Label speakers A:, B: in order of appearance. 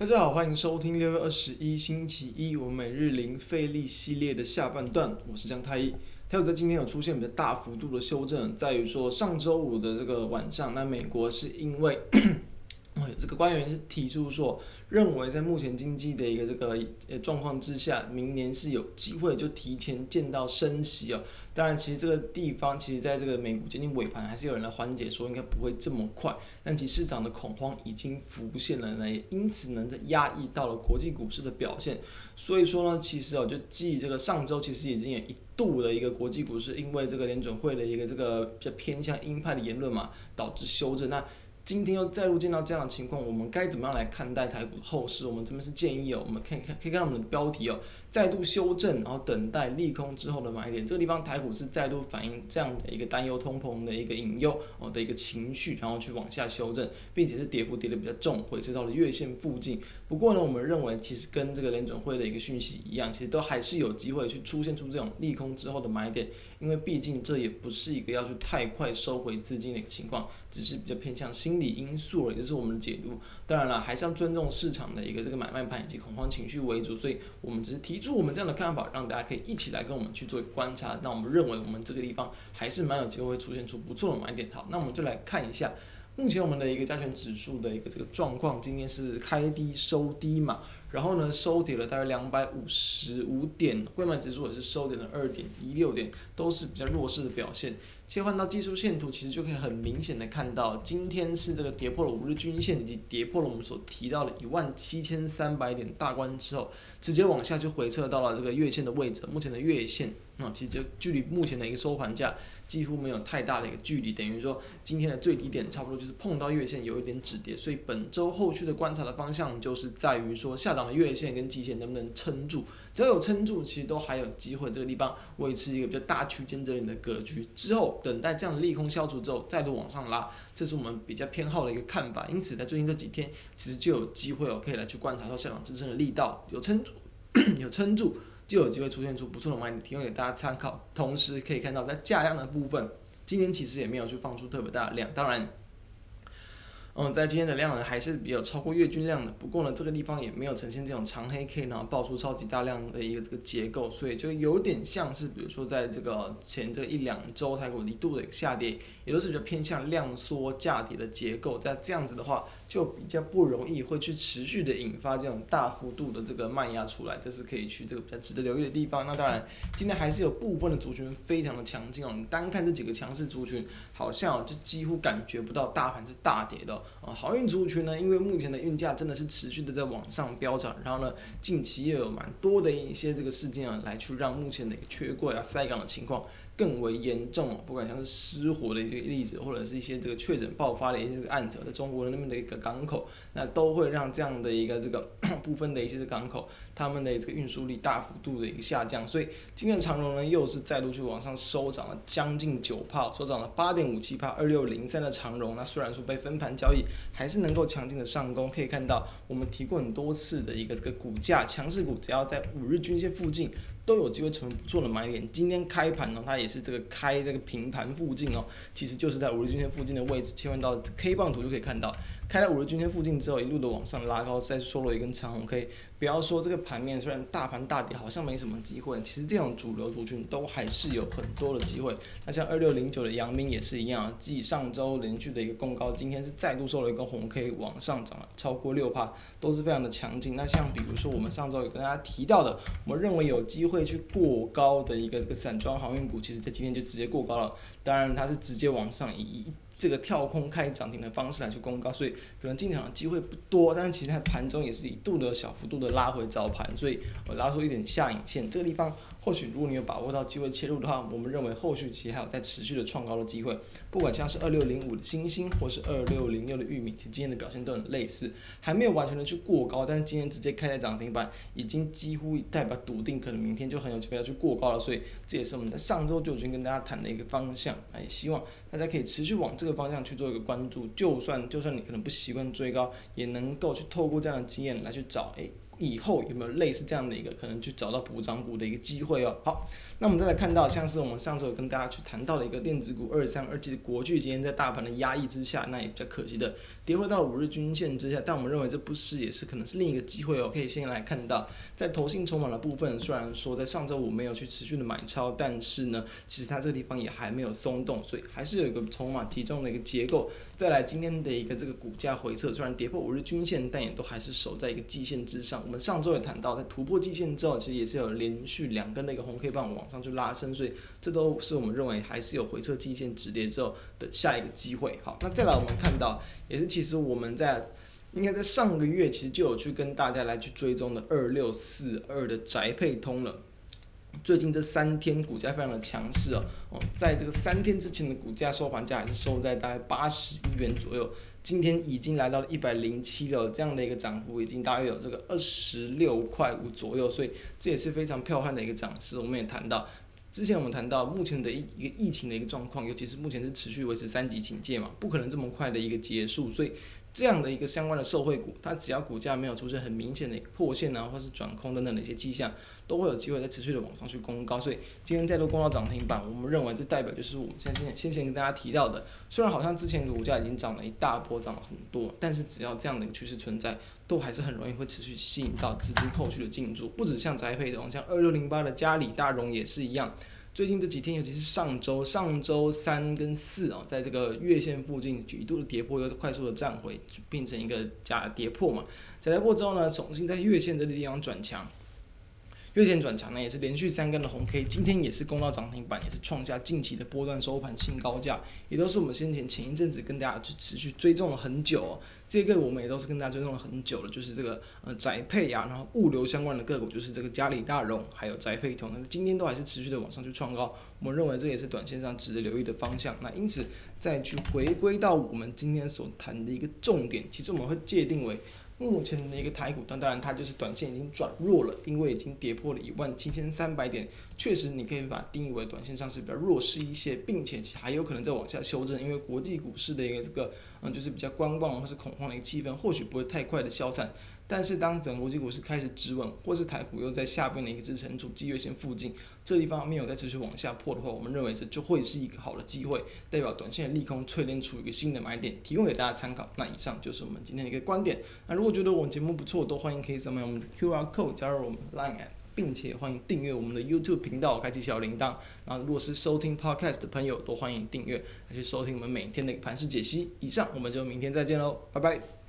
A: 大家好，欢迎收听六月二十一星期一我们每日零费力系列的下半段，我是江太一。台股在今天有出现比较大幅度的修正，在于说上周五的这个晚上，那美国是因为。这个官员是提出说，认为在目前经济的一个这个呃状况之下，明年是有机会就提前见到升息哦。当然，其实这个地方其实在这个美股接近尾盘，还是有人来缓解说应该不会这么快。但其市场的恐慌已经浮现了呢，也因此呢在，压抑到了国际股市的表现。所以说呢，其实哦，就继这个上周其实已经有一度的一个国际股市，因为这个联准会的一个这个比较偏向鹰派的言论嘛，导致修正。那今天又再度见到这样的情况，我们该怎么样来看待台股的后市？我们这边是建议哦，我们可以看可以看到我们的标题哦，再度修正，然后等待利空之后的买点。这个地方台股是再度反映这样的一个担忧通膨的一个引诱哦的一个情绪，然后去往下修正，并且是跌幅跌得比较重，回撤到了月线附近。不过呢，我们认为其实跟这个联准会的一个讯息一样，其实都还是有机会去出现出这种利空之后的买点，因为毕竟这也不是一个要去太快收回资金的一个情况，只是比较偏向心理因素而已，这是我们的解读。当然了，还是要尊重市场的一个这个买卖盘以及恐慌情绪为主，所以我们只是提就我们这样的看法，让大家可以一起来跟我们去做观察。那我们认为我们这个地方还是蛮有机会会出现出不错的买点。好，那我们就来看一下。目前我们的一个加权指数的一个这个状况，今天是开低收低嘛，然后呢收跌了大概两百五十五点，柜买指数也是收跌了二点一六点，都是比较弱势的表现。切换到技术线图，其实就可以很明显的看到，今天是这个跌破了五日均线，以及跌破了我们所提到的一万七千三百点大关之后，直接往下就回撤到了这个月线的位置。目前的月线啊，其实就距离目前的一个收盘价几乎没有太大的一个距离，等于说今天的最低点差不多就是碰到月线有一点止跌，所以本周后续的观察的方向就是在于说下档的月线跟季线能不能撑住，只要有撑住，其实都还有机会这个地方维持一个比较大区间这里的格局之后。等待这样的利空消除之后，再度往上拉，这是我们比较偏好的一个看法。因此，在最近这几天，其实就有机会哦，可以来去观察到下档支撑的力道有撑住，有撑住，就有机会出现出不错的买点，提供给大家参考。同时，可以看到在价量的部分，今天其实也没有去放出特别大的量，当然。嗯，在今天的量呢，还是比较超过月均量的。不过呢，这个地方也没有呈现这种长黑 K，然后爆出超级大量的一个这个结构，所以就有点像是，比如说在这个前这一两周台股一度的下跌，也都是比较偏向量缩价跌的结构。在这样子的话，就比较不容易会去持续的引发这种大幅度的这个卖压出来，这是可以去这个比较值得留意的地方。那当然，今天还是有部分的族群非常的强劲哦。你单看这几个强势族群，好像就几乎感觉不到大盘是大跌的。啊，航运族群呢，因为目前的运价真的是持续的在往上飙涨，然后呢，近期也有蛮多的一些这个事件啊，来去让目前的一个缺柜啊、塞港的情况更为严重。不管像是失火的一些例子，或者是一些这个确诊爆发的一些案子，在中国那边的一个港口，那都会让这样的一个这个 部分的一些这个港口，他们的这个运输力大幅度的一个下降。所以今天的长荣呢，又是再度去往上收涨了将近九炮，收涨了八点五七趴，二六零三的长荣，那虽然说被分盘交易。还是能够强劲的上攻，可以看到我们提过很多次的一个这个股价强势股，只要在五日均线附近都有机会成为不错的买点。今天开盘呢，它也是这个开这个平盘附近哦，其实就是在五日均线附近的位置。切换到 K 棒图就可以看到，开在五日均线附近之后，一路的往上拉高，再收了一根长红 K。不要说这个盘面虽然大盘大跌，好像没什么机会，其实这种主流族群都还是有很多的机会。那像二六零九的阳明也是一样，继上周连续的一个攻高，今天是再度收了一根红 K 往上涨了超过六趴，都是非常的强劲。那像比如说我们上周有跟大家提到的，我们认为有机会去过高的一个这个散装航运股，其实在今天就直接过高了。当然它是直接往上移。这个跳空开涨停的方式来去公告，所以可能进场的机会不多，但是其实它盘中也是一度的小幅度的拉回早盘，所以我拉出一点下影线，这个地方。或许如果你有把握到机会切入的话，我们认为后续其实还有在持续的创高的机会。不管像是二六零五的欣兴，或是二六零六的玉米，其实今天的表现都很类似，还没有完全的去过高，但是今天直接开在涨停板，已经几乎代表笃定，可能明天就很有机会要去过高了。所以这也是我们在上周就已经跟大家谈的一个方向，也希望大家可以持续往这个方向去做一个关注。就算就算你可能不习惯追高，也能够去透过这样的经验来去找诶。以后有没有类似这样的一个可能去找到补涨股的一个机会哦。好。那我们再来看到，像是我们上周有跟大家去谈到的一个电子股二三二七的国巨，今天在大盘的压抑之下，那也比较可惜的跌回到了五日均线之下。但我们认为这不是，也是可能是另一个机会哦。可以先来看到，在投信筹码的部分，虽然说在上周五没有去持续的买超，但是呢，其实它这个地方也还没有松动，所以还是有一个筹码集中的一个结构。再来今天的一个这个股价回撤，虽然跌破五日均线，但也都还是守在一个季线之上。我们上周也谈到，在突破季线之后，其实也是有连续两根的一个红 K 棒往上去拉升，所以这都是我们认为还是有回撤季线止跌之后的下一个机会。好，那再来我们看到，也是其实我们在应该在上个月其实就有去跟大家来去追踪的二六四二的宅配通了。最近这三天股价非常的强势哦，哦，在这个三天之前的股价收盘价还是收在大概八十一元左右。今天已经来到了一百零七了，这样的一个涨幅已经大约有这个二十六块五左右，所以这也是非常彪悍的一个涨势。我们也谈到，之前我们谈到目前的一一个疫情的一个状况，尤其是目前是持续维持三级警戒嘛，不可能这么快的一个结束，所以。这样的一个相关的受惠股，它只要股价没有出现很明显的破线啊，或是转空等等的一些迹象，都会有机会再持续的往上去攻高。所以今天再度攻到涨停板，我们认为这代表就是我们先先先前跟大家提到的，虽然好像之前的股价已经涨了一大波，涨了很多，但是只要这样的一个趋势存在，都还是很容易会持续吸引到资金后续的进驻。不止像宅配的，像二六零八的嘉里大荣也是一样。最近这几天，尤其是上周、上周三跟四哦，在这个月线附近一度的跌破，又快速的站回，变成一个假跌破嘛。假跌破之后呢，重新在月线这个地方转强。月线转强呢，也是连续三根的红 K，今天也是攻到涨停板，也是创下近期的波段收盘新高价，也都是我们先前前一阵子跟大家去持续追踪了很久哦。这个我们也都是跟大家追踪了很久了，就是这个呃宅配啊，然后物流相关的个股，就是这个嘉里大荣还有宅配通，那今天都还是持续的往上去创高，我们认为这也是短线上值得留意的方向。那因此再去回归到我们今天所谈的一个重点，其实我们会界定为。目前的一个台股，但当然它就是短线已经转弱了，因为已经跌破了一万七千三百点，确实你可以把它定义为短线上是比较弱势一些，并且还有可能再往下修正，因为国际股市的一个这个嗯就是比较观望或是恐慌的一个气氛，或许不会太快的消散。但是当整个国际股市开始止稳，或是台股又在下边的一个支撑处季月线附近，这地方没有再持续往下破的话，我们认为这就会是一个好的机会，代表短线的利空淬炼出一个新的买点，提供给大家参考。那以上就是我们今天的一个观点。那如果觉得我们节目不错，都欢迎可以扫描我们的 QR code 加入我们 Line 并且欢迎订阅我们的 YouTube 频道，开启小铃铛。那如果是收听 Podcast 的朋友，都欢迎订阅，来去收听我们每天的盘势解析。以上，我们就明天再见喽，拜拜。